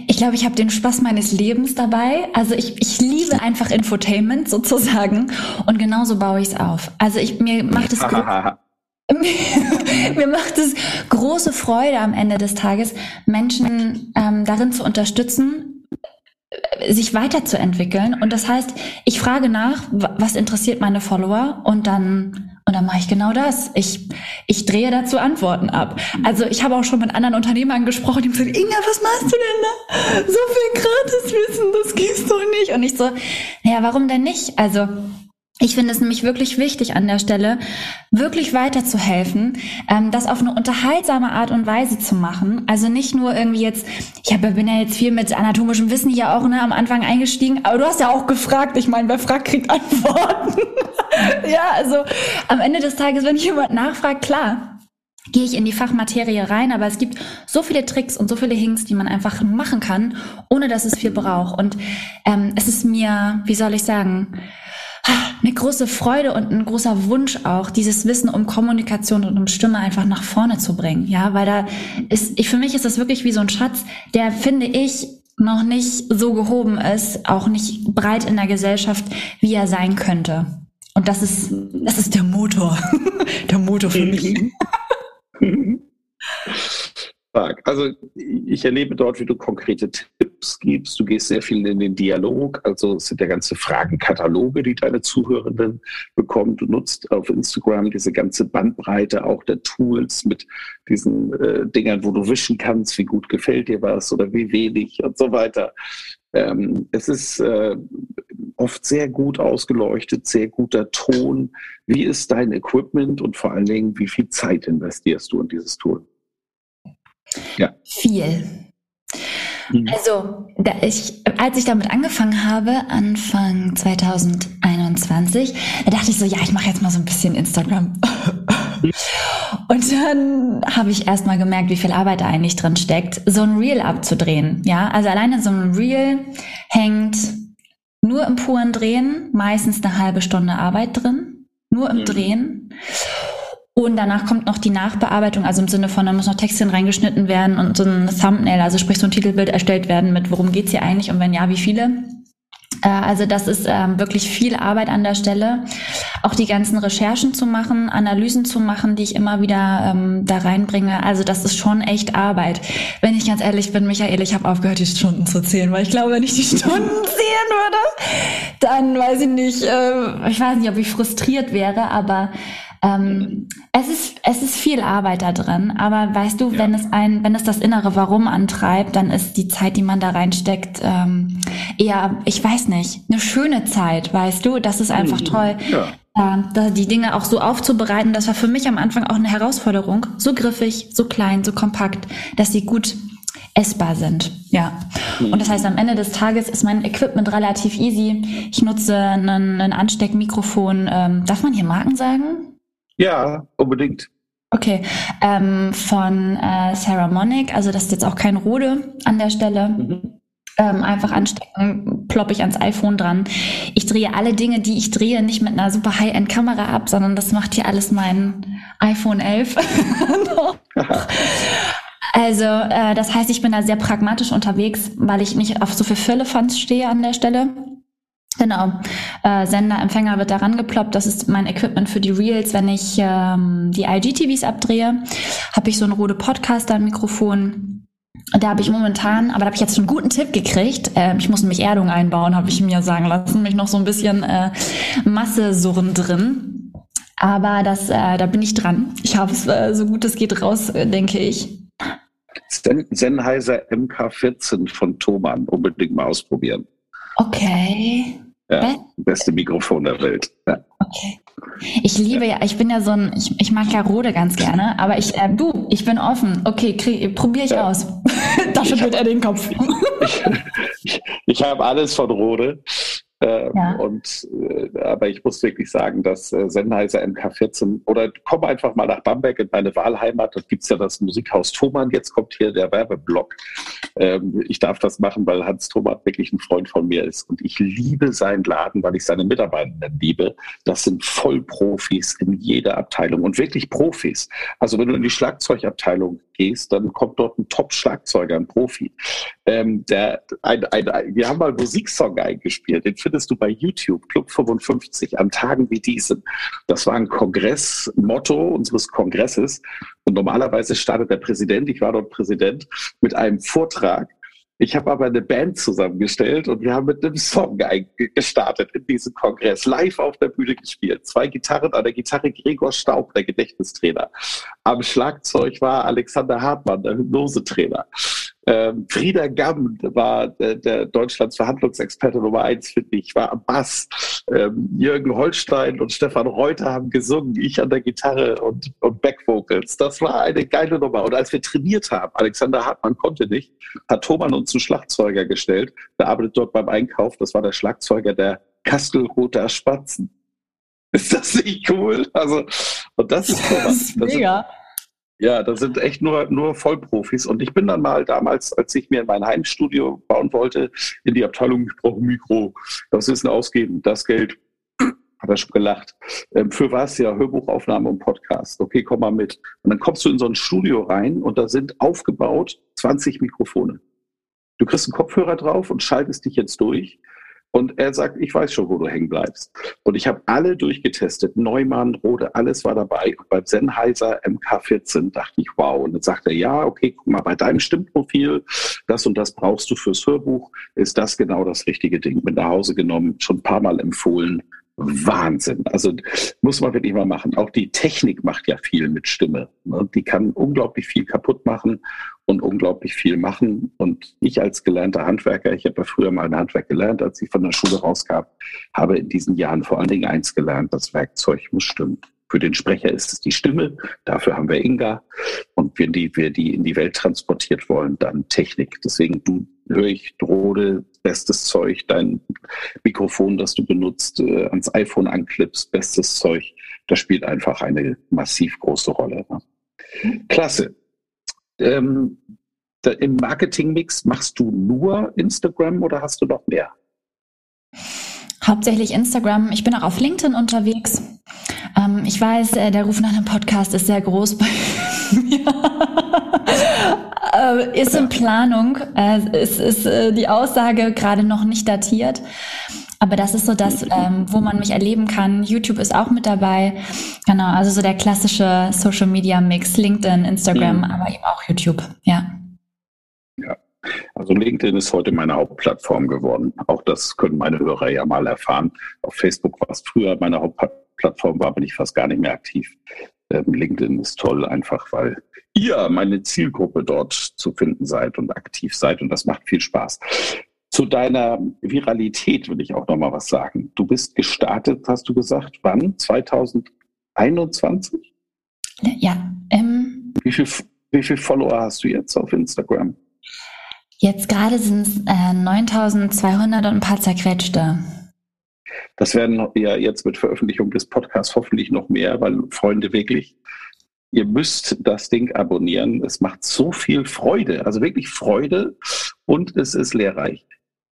Ich glaube, ich habe den Spaß meines Lebens dabei. Also ich, ich liebe einfach Infotainment sozusagen und genauso baue ich es auf. Also ich, mir macht es <laughs> mir macht es große Freude am Ende des Tages, Menschen ähm, darin zu unterstützen, sich weiterzuentwickeln. Und das heißt, ich frage nach, was interessiert meine Follower und dann und dann mache ich genau das. Ich, ich drehe dazu Antworten ab. Also ich habe auch schon mit anderen Unternehmern gesprochen, die haben gesagt, Inga, was machst du denn da? So viel Gratiswissen, das gibt's doch nicht. Und ich so, naja, warum denn nicht? Also ich finde es nämlich wirklich wichtig an der Stelle, wirklich weiterzuhelfen, ähm, das auf eine unterhaltsame Art und Weise zu machen. Also nicht nur irgendwie jetzt, ich hab, bin ja jetzt viel mit anatomischem Wissen hier auch ne, am Anfang eingestiegen, aber du hast ja auch gefragt. Ich meine, wer fragt, kriegt Antworten. <laughs> ja, also am Ende des Tages, wenn jemand nachfragt, klar, gehe ich in die Fachmaterie rein, aber es gibt so viele Tricks und so viele Hinks, die man einfach machen kann, ohne dass es viel braucht. Und ähm, es ist mir, wie soll ich sagen, eine große Freude und ein großer Wunsch auch, dieses Wissen um Kommunikation und um Stimme einfach nach vorne zu bringen. Ja, weil da ist, ich, für mich ist das wirklich wie so ein Schatz, der finde ich noch nicht so gehoben ist, auch nicht breit in der Gesellschaft, wie er sein könnte. Und das ist, das ist der Motor. <laughs> der Motor für mich. <laughs> Also ich erlebe dort, wie du konkrete Tipps gibst. Du gehst sehr viel in den Dialog. Also es sind ja ganze Fragenkataloge, die deine Zuhörenden bekommen. Du nutzt auf Instagram diese ganze Bandbreite auch der Tools mit diesen äh, Dingern, wo du wischen kannst, wie gut gefällt dir was oder wie wenig und so weiter. Ähm, es ist äh, oft sehr gut ausgeleuchtet, sehr guter Ton. Wie ist dein Equipment und vor allen Dingen, wie viel Zeit investierst du in dieses Tool? Ja. Viel. Mhm. Also, da ich, als ich damit angefangen habe, Anfang 2021, da dachte ich so, ja, ich mache jetzt mal so ein bisschen Instagram. <laughs> Und dann habe ich erst mal gemerkt, wie viel Arbeit da eigentlich drin steckt, so ein Reel abzudrehen. Ja, also alleine so ein Reel hängt nur im puren Drehen, meistens eine halbe Stunde Arbeit drin, nur im mhm. Drehen. Und danach kommt noch die Nachbearbeitung, also im Sinne von, da muss noch Textchen reingeschnitten werden und so ein Thumbnail, also sprich so ein Titelbild erstellt werden mit, worum geht's hier eigentlich und wenn ja, wie viele. Äh, also das ist ähm, wirklich viel Arbeit an der Stelle. Auch die ganzen Recherchen zu machen, Analysen zu machen, die ich immer wieder ähm, da reinbringe. Also das ist schon echt Arbeit. Wenn ich ganz ehrlich bin, Michael, ich habe aufgehört, die Stunden zu zählen, weil ich glaube, wenn ich die Stunden <laughs> zählen würde, dann weiß ich nicht, äh, ich weiß nicht, ob ich frustriert wäre, aber ähm, es ist es ist viel Arbeit da drin, aber weißt du, ja. wenn es ein wenn es das innere Warum antreibt, dann ist die Zeit, die man da reinsteckt, ähm, eher ich weiß nicht eine schöne Zeit, weißt du, das ist einfach mhm. toll. Ja. Äh, die Dinge auch so aufzubereiten, das war für mich am Anfang auch eine Herausforderung. So griffig, so klein, so kompakt, dass sie gut essbar sind. Ja. Mhm. Und das heißt, am Ende des Tages ist mein Equipment relativ easy. Ich nutze ein, ein Ansteckmikrofon. Ähm, darf man hier Marken sagen? Ja, unbedingt. Okay, ähm, von äh, Sarah Monic, also das ist jetzt auch kein Rode an der Stelle. Mhm. Ähm, einfach anstecken, ploppe ich ans iPhone dran. Ich drehe alle Dinge, die ich drehe, nicht mit einer super High-End-Kamera ab, sondern das macht hier alles mein iPhone 11. <laughs> <laughs> also äh, das heißt, ich bin da sehr pragmatisch unterwegs, weil ich nicht auf so viel Firlefanz stehe an der Stelle. Genau. Äh, Sender, Empfänger wird daran geploppt. Das ist mein Equipment für die Reels. Wenn ich ähm, die IGTVs abdrehe, habe ich so ein Rode Podcaster-Mikrofon. Da habe ich momentan, aber da habe ich jetzt schon einen guten Tipp gekriegt. Äh, ich muss nämlich Erdung einbauen, habe ich mir sagen lassen. Mich noch so ein bisschen äh, Masse-Surren drin. Aber das, äh, da bin ich dran. Ich habe es äh, so gut es geht raus, äh, denke ich. Sennheiser MK14 von Thomann unbedingt mal ausprobieren. Okay. Ja, beste Mikrofon der Welt. Ja. Okay. Ich liebe ja, ich bin ja so ein, ich, ich mag ja Rode ganz gerne, aber ich, äh, du, ich bin offen. Okay, probiere ich ja. aus. <laughs> da schüttelt er den Kopf. <laughs> ich, ich, ich habe alles von Rode. Ähm, ja. Und äh, aber ich muss wirklich sagen, dass äh, Sennheiser MK14 oder komm einfach mal nach Bamberg in meine Wahlheimat. Dort gibt's ja das Musikhaus Thomann. Jetzt kommt hier der Werbeblock. Ähm, ich darf das machen, weil Hans Thomann wirklich ein Freund von mir ist. Und ich liebe seinen Laden, weil ich seine Mitarbeitenden liebe. Das sind Vollprofis in jeder Abteilung und wirklich Profis. Also wenn du in die Schlagzeugabteilung gehst, dann kommt dort ein Top-Schlagzeuger, ein Profi. Ähm, der, ein, ein, ein, wir haben mal einen Musiksong eingespielt, den findest du bei YouTube, Club 55, an Tagen wie diesen. Das war ein Kongressmotto unseres Kongresses. Und normalerweise startet der Präsident, ich war dort Präsident, mit einem Vortrag ich habe aber eine Band zusammengestellt und wir haben mit einem Song gestartet in diesem Kongress, live auf der Bühne gespielt. Zwei Gitarren, an der Gitarre Gregor Staub, der Gedächtnistrainer. Am Schlagzeug war Alexander Hartmann, der Hypnosetrainer. Ähm, Frieda Gamm war der, der Deutschlands Verhandlungsexperte Nummer eins, finde ich, war am Bass. Ähm, Jürgen Holstein und Stefan Reuter haben gesungen, ich an der Gitarre und, und Backvocals. Das war eine geile Nummer. Und als wir trainiert haben, Alexander Hartmann konnte nicht, hat Thomann uns einen Schlagzeuger gestellt. Der arbeitet dort beim Einkauf. Das war der Schlagzeuger der Kastelroter Spatzen. <laughs> Ist das nicht cool? Also, und das ist, das ist mega. Ja, das sind echt nur, nur Vollprofis. Und ich bin dann mal damals, als ich mir mein Heimstudio bauen wollte, in die Abteilung, ich brauche ein Mikro. Was ist denn ausgeben? Das Geld. <clears throat> Hat er schon gelacht. Ähm, für was? Ja, Hörbuchaufnahme und Podcast. Okay, komm mal mit. Und dann kommst du in so ein Studio rein und da sind aufgebaut 20 Mikrofone. Du kriegst einen Kopfhörer drauf und schaltest dich jetzt durch. Und er sagt, ich weiß schon, wo du hängen bleibst. Und ich habe alle durchgetestet. Neumann, Rode, alles war dabei. Und beim Sennheiser MK14 dachte ich, wow. Und dann sagt er, ja, okay, guck mal, bei deinem Stimmprofil, das und das brauchst du fürs Hörbuch, ist das genau das richtige Ding. Mit nach Hause genommen, schon ein paar Mal empfohlen. Wahnsinn. Also muss man wirklich mal machen. Auch die Technik macht ja viel mit Stimme. Ne? Die kann unglaublich viel kaputt machen und unglaublich viel machen. Und ich als gelernter Handwerker, ich habe ja früher mal ein Handwerk gelernt, als ich von der Schule rauskam, habe in diesen Jahren vor allen Dingen eins gelernt, das Werkzeug muss stimmen. Für den Sprecher ist es die Stimme, dafür haben wir Inga. Und wenn die, wir die in die Welt transportiert wollen, dann Technik. Deswegen du höre ich Drode, bestes Zeug, dein Mikrofon, das du benutzt, äh, ans iPhone anklippst, bestes Zeug. Das spielt einfach eine massiv große Rolle. Ne? Klasse. Ähm, da, Im Marketingmix machst du nur Instagram oder hast du noch mehr? Hauptsächlich Instagram. Ich bin auch auf LinkedIn unterwegs. Ähm, ich weiß, äh, der Ruf nach einem Podcast ist sehr groß bei <laughs> mir. Äh, ist in Planung. Äh, ist, ist äh, die Aussage gerade noch nicht datiert. Aber das ist so das, ähm, wo man mich erleben kann. YouTube ist auch mit dabei. Genau, also so der klassische Social Media Mix, LinkedIn, Instagram, mhm. aber eben auch YouTube. Ja. Ja. Also LinkedIn ist heute meine Hauptplattform geworden. Auch das können meine Hörer ja mal erfahren. Auf Facebook war es früher meine Hauptplattform, war bin ich fast gar nicht mehr aktiv. Ähm, LinkedIn ist toll, einfach weil ihr meine Zielgruppe dort zu finden seid und aktiv seid und das macht viel Spaß. Zu deiner Viralität will ich auch noch mal was sagen. Du bist gestartet, hast du gesagt, wann? 2021? Ja. Ähm, wie viele wie viel Follower hast du jetzt auf Instagram? Jetzt gerade sind es äh, 9200 und ein paar zerquetschte. Das werden ja jetzt mit Veröffentlichung des Podcasts hoffentlich noch mehr, weil Freunde wirklich, ihr müsst das Ding abonnieren. Es macht so viel Freude, also wirklich Freude und es ist lehrreich.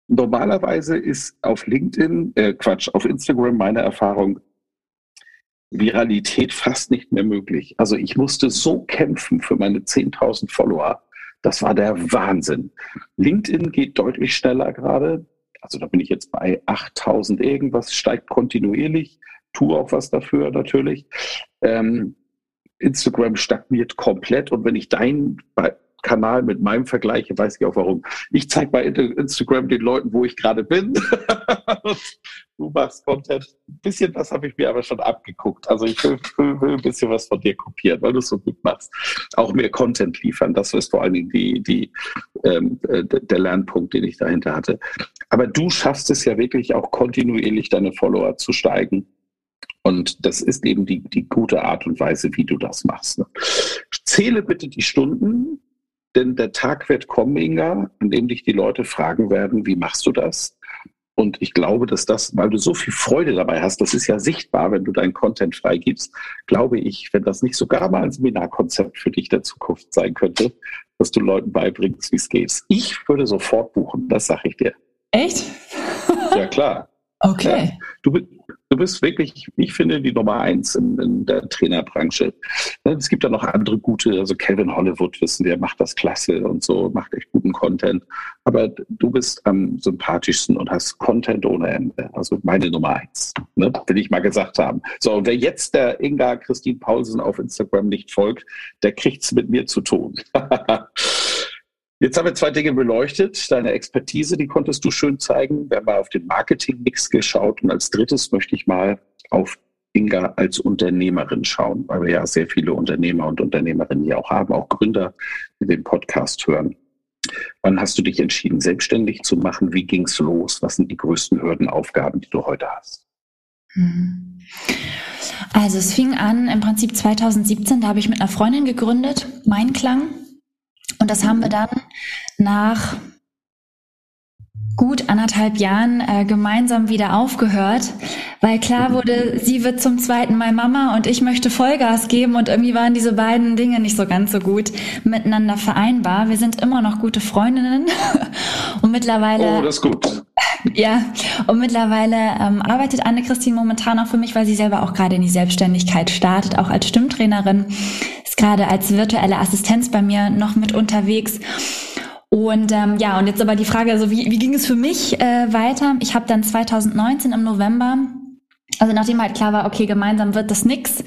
Normalerweise ist auf LinkedIn, äh Quatsch, auf Instagram meine Erfahrung, Viralität fast nicht mehr möglich. Also ich musste so kämpfen für meine 10.000 Follower, das war der Wahnsinn. LinkedIn geht deutlich schneller gerade. Also da bin ich jetzt bei 8000 irgendwas, steigt kontinuierlich. Tue auch was dafür natürlich. Ähm, Instagram stagniert komplett. Und wenn ich dein Kanal mit meinem vergleiche, weiß ich auch warum. Ich zeige bei Instagram den Leuten, wo ich gerade bin. <laughs> du machst Content. Ein bisschen was habe ich mir aber schon abgeguckt. Also ich will, will, will, ein bisschen was von dir kopieren, weil du es so gut machst. Auch mehr Content liefern. Das ist vor allen Dingen die, die, ähm, äh, der Lernpunkt, den ich dahinter hatte. Aber du schaffst es ja wirklich auch kontinuierlich, deine Follower zu steigen. Und das ist eben die, die gute Art und Weise, wie du das machst. Ne? Zähle bitte die Stunden, denn der Tag wird kommen, Inga, an dem dich die Leute fragen werden, wie machst du das? Und ich glaube, dass das, weil du so viel Freude dabei hast, das ist ja sichtbar, wenn du deinen Content freigibst, glaube ich, wenn das nicht sogar mal ein Seminarkonzept für dich der Zukunft sein könnte, dass du Leuten beibringst, wie es geht. Ich würde sofort buchen, das sage ich dir. Echt? Ja, klar. Okay. Ja, du, du bist wirklich, ich finde, die Nummer eins in, in, der Trainerbranche. Es gibt da noch andere gute, also Kevin Hollywood, wissen wir, macht das klasse und so, macht echt guten Content. Aber du bist am sympathischsten und hast Content ohne Ende. Also meine Nummer eins, ne? will ich mal gesagt haben. So, wer jetzt der Inga Christine Paulsen auf Instagram nicht folgt, der kriegt's mit mir zu tun. <laughs> Jetzt haben wir zwei Dinge beleuchtet. Deine Expertise, die konntest du schön zeigen. Wir haben mal auf den Marketing-Mix geschaut. Und als drittes möchte ich mal auf Inga als Unternehmerin schauen, weil wir ja sehr viele Unternehmer und Unternehmerinnen hier auch haben, auch Gründer, die den Podcast hören. Wann hast du dich entschieden, selbstständig zu machen? Wie ging es los? Was sind die größten Hürdenaufgaben, die du heute hast? Mhm. Also es fing an im Prinzip 2017, da habe ich mit einer Freundin gegründet, Mein Klang. Und das haben wir dann nach gut anderthalb Jahren äh, gemeinsam wieder aufgehört, weil klar wurde, sie wird zum zweiten Mal Mama und ich möchte Vollgas geben und irgendwie waren diese beiden Dinge nicht so ganz so gut miteinander vereinbar. Wir sind immer noch gute Freundinnen <laughs> und mittlerweile. Oh, das ist gut. <laughs> Ja, und mittlerweile ähm, arbeitet Anne-Christine momentan auch für mich, weil sie selber auch gerade in die Selbstständigkeit startet, auch als Stimmtrainerin, ist gerade als virtuelle Assistenz bei mir noch mit unterwegs. Und ähm, ja, und jetzt aber die Frage, also wie, wie ging es für mich äh, weiter? Ich habe dann 2019 im November, also nachdem halt klar war, okay, gemeinsam wird das nix,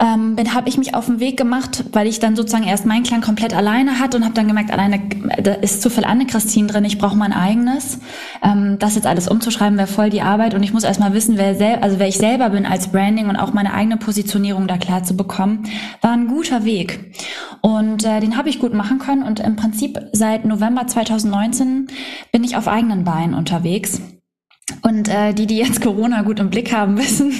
ähm, habe ich mich auf den Weg gemacht, weil ich dann sozusagen erst meinen Klang komplett alleine hatte und habe dann gemerkt, alleine da ist zu viel Anne-Christine drin, ich brauche mein eigenes. Ähm, das jetzt alles umzuschreiben wäre voll die Arbeit und ich muss erstmal wissen, wer, sel also wer ich selber bin als Branding und auch meine eigene Positionierung da klar zu bekommen, war ein guter Weg. Und äh, den habe ich gut machen können und im Prinzip seit November 2019 bin ich auf eigenen Beinen unterwegs. Und äh, die, die jetzt Corona gut im Blick haben, <laughs> wissen,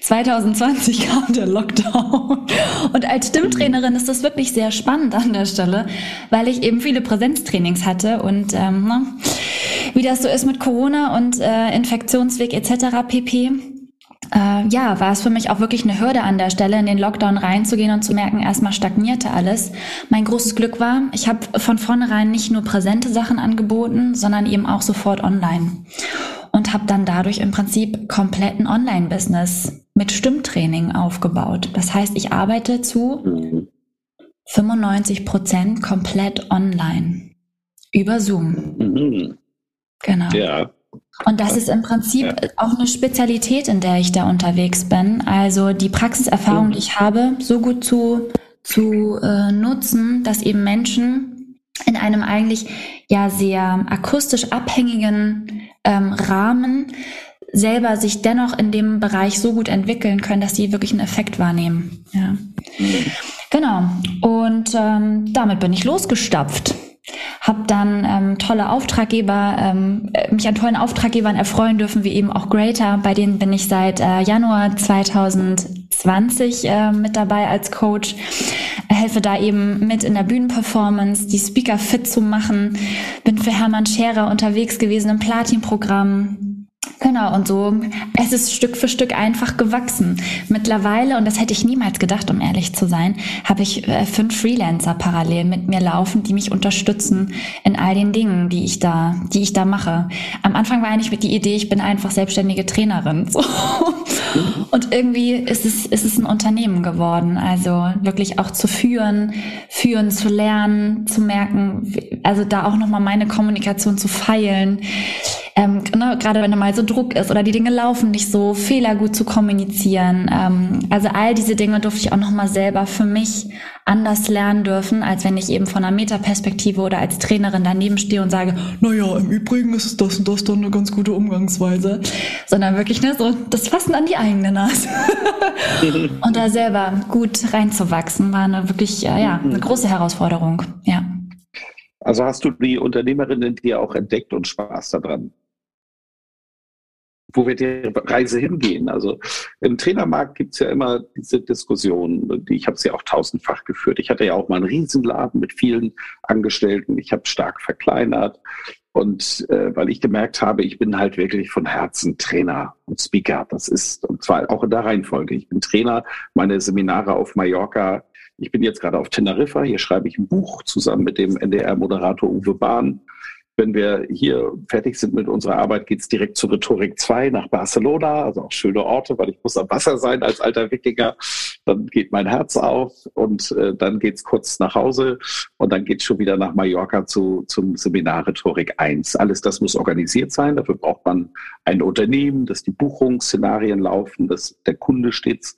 2020 kam der Lockdown. Und als Stimmtrainerin ist das wirklich sehr spannend an der Stelle, weil ich eben viele Präsenztrainings hatte und ähm, wie das so ist mit Corona und äh, Infektionsweg etc. pp. Äh, ja, war es für mich auch wirklich eine Hürde an der Stelle, in den Lockdown reinzugehen und zu merken, erstmal stagnierte alles. Mein großes Glück war, ich habe von vornherein nicht nur präsente Sachen angeboten, sondern eben auch sofort online. Und habe dann dadurch im Prinzip kompletten Online-Business mit Stimmtraining aufgebaut. Das heißt, ich arbeite zu 95 Prozent komplett online. Über Zoom. Mhm. Genau. Ja. Und das ist im Prinzip ja. auch eine Spezialität, in der ich da unterwegs bin. Also die Praxiserfahrung, die ich habe, so gut zu, zu äh, nutzen, dass eben Menschen in einem eigentlich ja sehr akustisch abhängigen ähm, Rahmen selber sich dennoch in dem Bereich so gut entwickeln können, dass sie wirklich einen Effekt wahrnehmen. Ja. Genau. Und ähm, damit bin ich losgestapft habe dann ähm, tolle Auftraggeber, ähm, mich an tollen Auftraggebern erfreuen dürfen, wie eben auch Greater. Bei denen bin ich seit äh, Januar 2020 äh, mit dabei als Coach. Helfe da eben mit in der Bühnenperformance, die Speaker fit zu machen. Bin für Hermann Scherer unterwegs gewesen im Platin-Programm Genau, und so, es ist Stück für Stück einfach gewachsen. Mittlerweile, und das hätte ich niemals gedacht, um ehrlich zu sein, habe ich äh, fünf Freelancer parallel mit mir laufen, die mich unterstützen in all den Dingen, die ich da, die ich da mache. Am Anfang war eigentlich mit die Idee, ich bin einfach selbstständige Trainerin. <laughs> So. Und irgendwie ist es, ist es ein Unternehmen geworden. Also wirklich auch zu führen, führen zu lernen, zu merken, also da auch nochmal meine Kommunikation zu feilen ähm, ne, gerade wenn da mal so Druck ist oder die Dinge laufen nicht so, Fehler gut zu kommunizieren. Ähm, also all diese Dinge durfte ich auch nochmal selber für mich anders lernen dürfen, als wenn ich eben von einer Metaperspektive oder als Trainerin daneben stehe und sage, naja, im Übrigen ist das und das dann eine ganz gute Umgangsweise. Sondern wirklich ne, so das Fassen an die eigene Nase. <laughs> und da selber gut reinzuwachsen, war eine wirklich, äh, ja, eine große Herausforderung. Ja. Also hast du die Unternehmerin in dir auch entdeckt und Spaß daran? Wo wird die Reise hingehen? Also im Trainermarkt gibt es ja immer diese Diskussion, ich habe sie ja auch tausendfach geführt. Ich hatte ja auch mal einen Riesenladen mit vielen Angestellten. Ich habe stark verkleinert. Und äh, weil ich gemerkt habe, ich bin halt wirklich von Herzen Trainer und Speaker. Das ist, und zwar auch in der Reihenfolge. Ich bin Trainer, meine Seminare auf Mallorca. Ich bin jetzt gerade auf Teneriffa. Hier schreibe ich ein Buch zusammen mit dem NDR-Moderator Uwe Bahn. Wenn wir hier fertig sind mit unserer Arbeit, geht's direkt zu Rhetorik 2 nach Barcelona, also auch schöne Orte, weil ich muss am Wasser sein als alter Wikinger. Dann geht mein Herz auf und äh, dann geht's kurz nach Hause und dann geht's schon wieder nach Mallorca zu, zum Seminar Rhetorik 1. Alles das muss organisiert sein. Dafür braucht man ein Unternehmen, dass die Buchungsszenarien laufen, dass der Kunde stets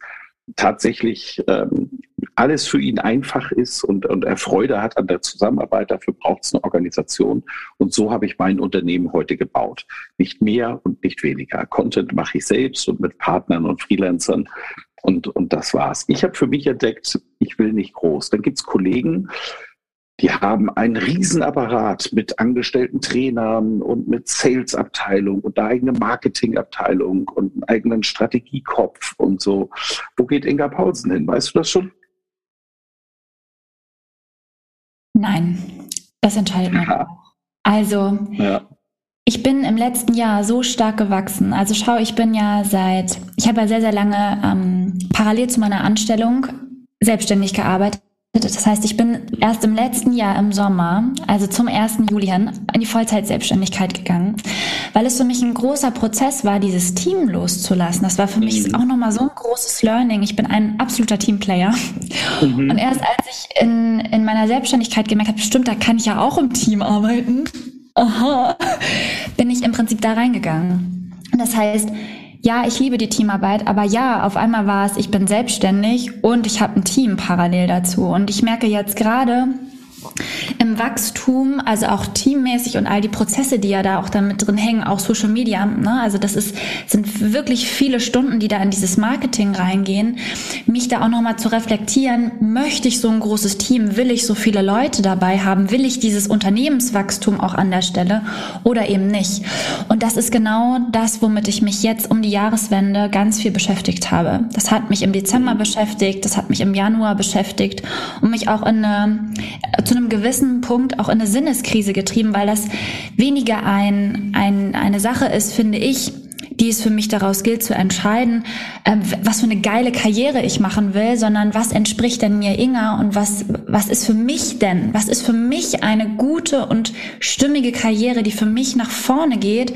tatsächlich ähm, alles für ihn einfach ist und, und er Freude hat an der Zusammenarbeit. Dafür braucht es eine Organisation. Und so habe ich mein Unternehmen heute gebaut. Nicht mehr und nicht weniger. Content mache ich selbst und mit Partnern und Freelancern. Und, und das war's. Ich habe für mich entdeckt, ich will nicht groß. Dann gibt's Kollegen, die haben einen Riesenapparat mit angestellten Trainern und mit Sales-Abteilung und eine eigene Marketing-Abteilung und einen eigenen Strategiekopf und so. Wo geht Inga Paulsen hin? Weißt du das schon? Nein, das entscheidet man auch. Also, ja. ich bin im letzten Jahr so stark gewachsen. Also schau, ich bin ja seit, ich habe ja sehr, sehr lange ähm, parallel zu meiner Anstellung selbstständig gearbeitet das heißt, ich bin erst im letzten Jahr im Sommer, also zum 1. Juli hin, in die Vollzeitselbstständigkeit gegangen, weil es für mich ein großer Prozess war, dieses Team loszulassen. Das war für mich mhm. auch nochmal so ein großes Learning. Ich bin ein absoluter Teamplayer. Mhm. Und erst als ich in, in meiner Selbstständigkeit gemerkt habe, stimmt, da kann ich ja auch im Team arbeiten, aha, bin ich im Prinzip da reingegangen. Und das heißt, ja, ich liebe die Teamarbeit, aber ja, auf einmal war es, ich bin selbstständig und ich habe ein Team parallel dazu. Und ich merke jetzt gerade im Wachstum, also auch teammäßig und all die Prozesse, die ja da auch damit drin hängen, auch Social Media, ne? also das ist, sind wirklich viele Stunden, die da in dieses Marketing reingehen, mich da auch nochmal zu reflektieren, möchte ich so ein großes Team, will ich so viele Leute dabei haben, will ich dieses Unternehmenswachstum auch an der Stelle oder eben nicht. Und das ist genau das, womit ich mich jetzt um die Jahreswende ganz viel beschäftigt habe. Das hat mich im Dezember beschäftigt, das hat mich im Januar beschäftigt und mich auch in eine, zu einem gewissen Punkt auch in eine Sinneskrise getrieben, weil das weniger ein, ein, eine Sache ist, finde ich, die es für mich daraus gilt zu entscheiden, äh, was für eine geile Karriere ich machen will, sondern was entspricht denn mir Inga und was, was ist für mich denn? Was ist für mich eine gute und stimmige Karriere, die für mich nach vorne geht,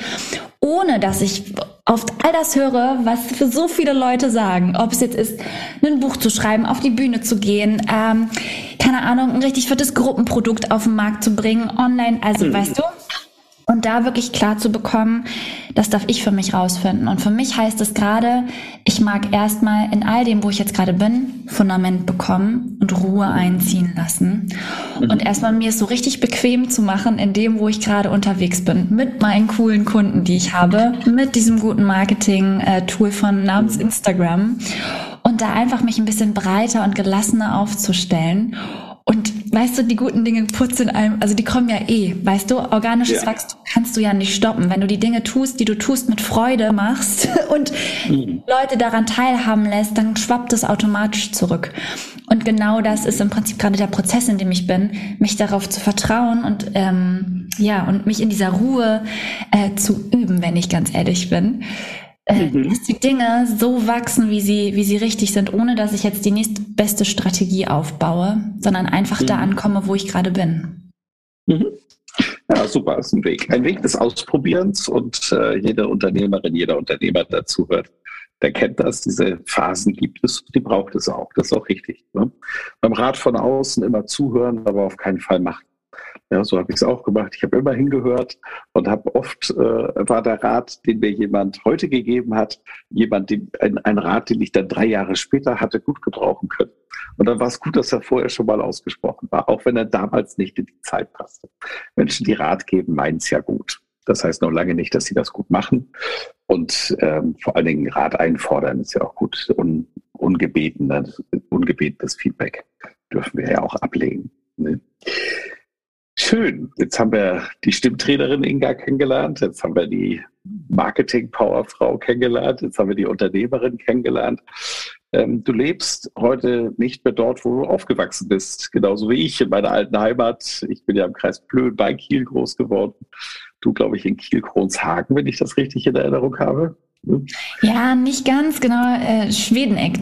ohne dass ich auf all das höre, was für so viele Leute sagen. Ob es jetzt ist, ein Buch zu schreiben, auf die Bühne zu gehen, ähm, keine Ahnung, ein richtig fettes Gruppenprodukt auf den Markt zu bringen, online, also mhm. weißt du, und da wirklich klar zu bekommen, das darf ich für mich rausfinden. Und für mich heißt es gerade, ich mag erstmal in all dem, wo ich jetzt gerade bin, Fundament bekommen und Ruhe einziehen lassen. Mhm. Und erstmal mir es so richtig bequem zu machen in dem, wo ich gerade unterwegs bin. Mit meinen coolen Kunden, die ich habe, mit diesem guten Marketing-Tool von namens Instagram. Und da einfach mich ein bisschen breiter und gelassener aufzustellen und weißt du, die guten Dinge putzen einem, also die kommen ja eh, weißt du, organisches ja. Wachstum kannst du ja nicht stoppen. Wenn du die Dinge tust, die du tust, mit Freude machst <laughs> und mhm. Leute daran teilhaben lässt, dann schwappt es automatisch zurück. Und genau das ist im Prinzip gerade der Prozess, in dem ich bin, mich darauf zu vertrauen und ähm, ja, und mich in dieser Ruhe äh, zu üben, wenn ich ganz ehrlich bin äh, mhm. dass die Dinge so wachsen, wie sie, wie sie richtig sind, ohne dass ich jetzt die nächstbeste Strategie aufbaue, sondern einfach mhm. da ankomme, wo ich gerade bin. Mhm. Ja, super, ist ein Weg. Ein Weg des Ausprobierens und äh, jede Unternehmerin, jeder Unternehmer dazu hört, der kennt das. Diese Phasen gibt es, die braucht es auch. Das ist auch richtig. Ne? Beim Rat von außen immer zuhören, aber auf keinen Fall machen. Ja, so habe ich es auch gemacht. Ich habe immer hingehört und habe oft äh, war der Rat, den mir jemand heute gegeben hat, jemand, den, ein, ein Rat, den ich dann drei Jahre später hatte, gut gebrauchen können. Und dann war es gut, dass er vorher schon mal ausgesprochen war, auch wenn er damals nicht in die Zeit passte. Menschen, die Rat geben, meinen es ja gut. Das heißt noch lange nicht, dass sie das gut machen. Und ähm, vor allen Dingen Rat einfordern ist ja auch gut. Un, ungebetenes, ungebetenes Feedback dürfen wir ja auch ablegen. Ne? Schön. Jetzt haben wir die Stimmtrainerin Inga kennengelernt. Jetzt haben wir die Marketing-Powerfrau kennengelernt. Jetzt haben wir die Unternehmerin kennengelernt. Ähm, du lebst heute nicht mehr dort, wo du aufgewachsen bist. Genauso wie ich in meiner alten Heimat. Ich bin ja im Kreis Plön bei Kiel groß geworden. Du, glaube ich, in Kiel-Kronshagen, wenn ich das richtig in Erinnerung habe. Ja, nicht ganz, genau, äh, Schwedeneck.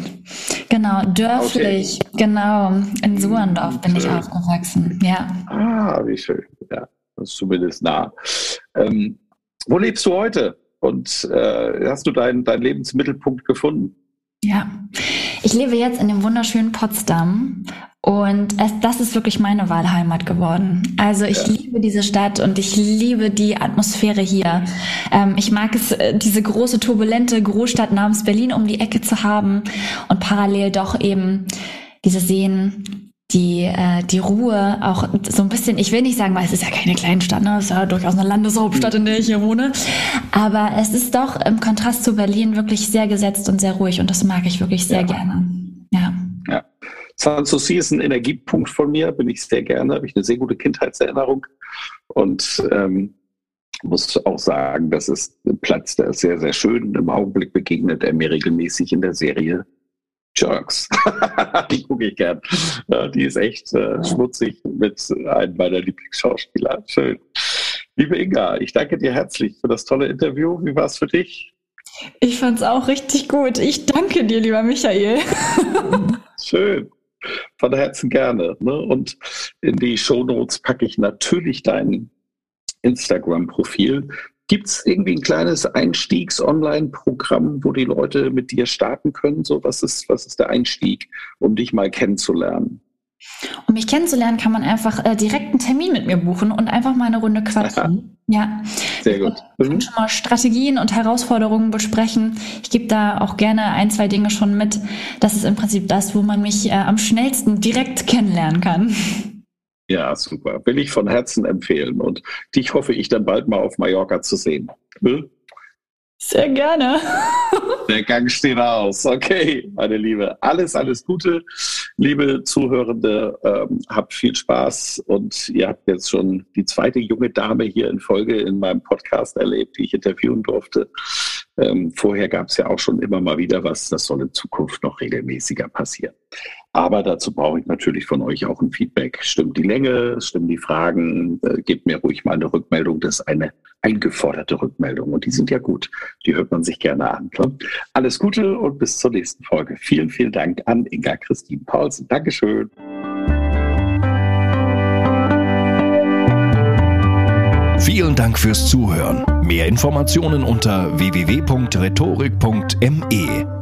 Genau, dörflich, okay. genau. In Suhrendorf bin schön. ich aufgewachsen, ja. Ah, wie schön, ja, das ist zumindest nah. Ähm, wo lebst du heute? Und äh, hast du deinen dein Lebensmittelpunkt gefunden? Ja, ich lebe jetzt in dem wunderschönen Potsdam und es, das ist wirklich meine Wahlheimat geworden. Also ich ja. liebe diese Stadt und ich liebe die Atmosphäre hier. Ähm, ich mag es, äh, diese große, turbulente Großstadt namens Berlin um die Ecke zu haben und parallel doch eben diese Seen, die, äh, die Ruhe, auch so ein bisschen, ich will nicht sagen, weil es ist ja keine Kleinstadt, ne? es ist ja durchaus eine Landeshauptstadt, in der ich hier wohne. Aber es ist doch im Kontrast zu Berlin wirklich sehr gesetzt und sehr ruhig und das mag ich wirklich sehr ja. gerne. Ja. ja. Sanssouci ist ein Energiepunkt von mir, bin ich sehr gerne, habe ich eine sehr gute Kindheitserinnerung und ähm, muss auch sagen, das ist ein Platz, der ist sehr, sehr schön. Im Augenblick begegnet er mir regelmäßig in der Serie Jerks. <laughs> die gucke ich gern. Die ist echt äh, schmutzig mit einem meiner Lieblingsschauspieler. Schön. Liebe Inga, ich danke dir herzlich für das tolle Interview. Wie war es für dich? Ich fand es auch richtig gut. Ich danke dir, lieber Michael. <laughs> Schön. Von Herzen gerne. Ne? Und in die Shownotes packe ich natürlich dein Instagram-Profil. Gibt es irgendwie ein kleines Einstiegs-Online-Programm, wo die Leute mit dir starten können? So, was ist, was ist der Einstieg, um dich mal kennenzulernen? Um mich kennenzulernen, kann man einfach äh, direkt einen Termin mit mir buchen und einfach mal eine Runde quatschen. Ja. Sehr gut. Ich mhm. schon mal Strategien und Herausforderungen besprechen. Ich gebe da auch gerne ein, zwei Dinge schon mit. Das ist im Prinzip das, wo man mich äh, am schnellsten direkt kennenlernen kann. Ja, super. Will ich von Herzen empfehlen. Und dich hoffe ich dann bald mal auf Mallorca zu sehen. Will? Sehr gerne. Der Gang steht aus. Okay, meine Liebe. Alles, alles Gute. Liebe Zuhörende, ähm, habt viel Spaß und ihr habt jetzt schon die zweite junge Dame hier in Folge in meinem Podcast erlebt, die ich interviewen durfte. Ähm, vorher gab es ja auch schon immer mal wieder was, das soll in Zukunft noch regelmäßiger passieren. Aber dazu brauche ich natürlich von euch auch ein Feedback. Stimmt die Länge, stimmen die Fragen? Äh, gebt mir ruhig mal eine Rückmeldung. Das ist eine eingeforderte Rückmeldung und die sind ja gut. Die hört man sich gerne an. Alles Gute und bis zur nächsten Folge. Vielen, vielen Dank an Inga Christine Paulsen. Dankeschön. Vielen Dank fürs Zuhören. Mehr Informationen unter www.rhetorik.me.